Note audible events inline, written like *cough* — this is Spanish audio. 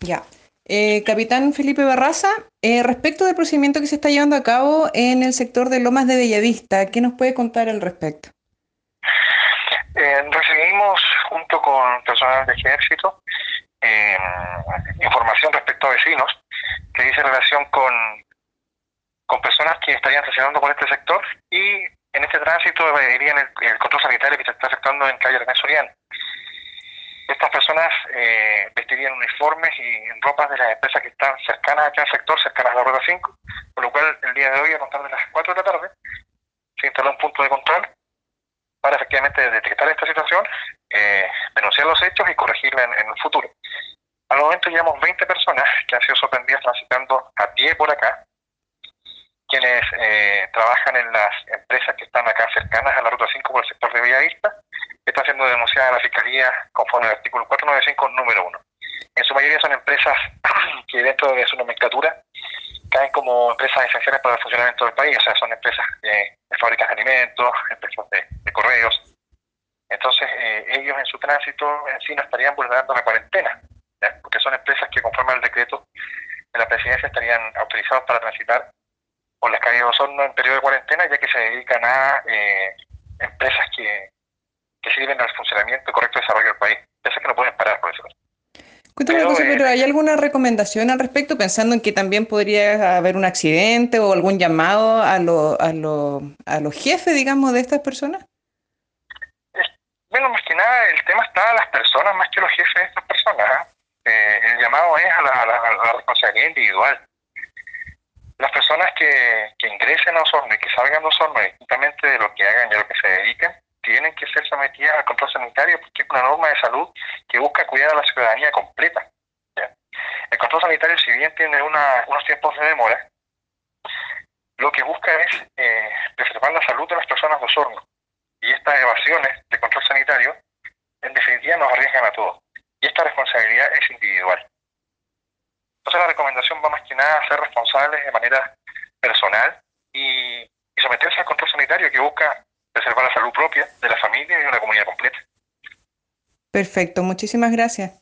Ya. Eh, capitán Felipe Barraza, eh, respecto del procedimiento que se está llevando a cabo en el sector de Lomas de Bellavista, ¿qué nos puede contar al respecto? Eh, recibimos, junto con personal de ejército, información respecto a vecinos que dice relación con, con personas que estarían estacionando por este sector y en este tránsito irían el, el control sanitario que se está afectando en calle René Soriano. Personas eh, vestirían uniformes y en ropas de las empresas que están cercanas acá al sector, cercanas a la Ruta 5, por lo cual el día de hoy, a contar de las 4 de la tarde, se instaló un punto de control para efectivamente detectar esta situación, eh, denunciar los hechos y corregirla en, el futuro. Al momento llevamos 20 personas que han sido sorprendidas transitando a pie por acá, quienes eh, trabajan en las empresas que están acá cercanas a la Ruta 5 por el sector de Villavista, la Fiscalía conforme al artículo 495, número 1. En su mayoría son empresas *clears throat* que dentro de su nomenclatura caen como empresas esenciales para el funcionamiento del país, o sea, son empresas de, fábricas de alimentos, empresas de, correos. Entonces, eh, ellos en su tránsito en sí no estarían vulnerando la cuarentena, porque son empresas que conforme al decreto de la presidencia estarían autorizados para transitar por las calles de Osorno en periodo de cuarentena, ya que se dedican a eh, empresas sirven al funcionamiento y correcto desarrollo del país. Eso que no pueden parar, por eso. Cuéntame cosa, pero ¿hay alguna recomendación al respecto, pensando en que también podría haber un accidente o algún llamado a, lo, a, lo, a los jefes, digamos, de estas personas? bueno, más que nada el tema está a las personas más que los jefes de estas personas. ¿ah? Eh, el llamado es a la, responsabilidad individual. Las personas que, que ingresen a Osorno y que salgan de Osorno, distintamente de lo que hagan y a lo que se dediquen, tienen que ser sometidas al control sanitario porque es una norma de salud que busca cuidar a la ciudadanía completa. El control sanitario, si bien tiene unos tiempos de demora, lo que busca es eh, preservar la salud de las personas de Osorno. Y estas evasiones de control sanitario, en definitiva, nos arriesgan a todos. Y esta responsabilidad es individual. Entonces la recomendación va más que nada a ser responsables de manera personal y someterse al control sanitario que busca salud propia de la familia y de una comunidad completa. Perfecto, muchísimas gracias.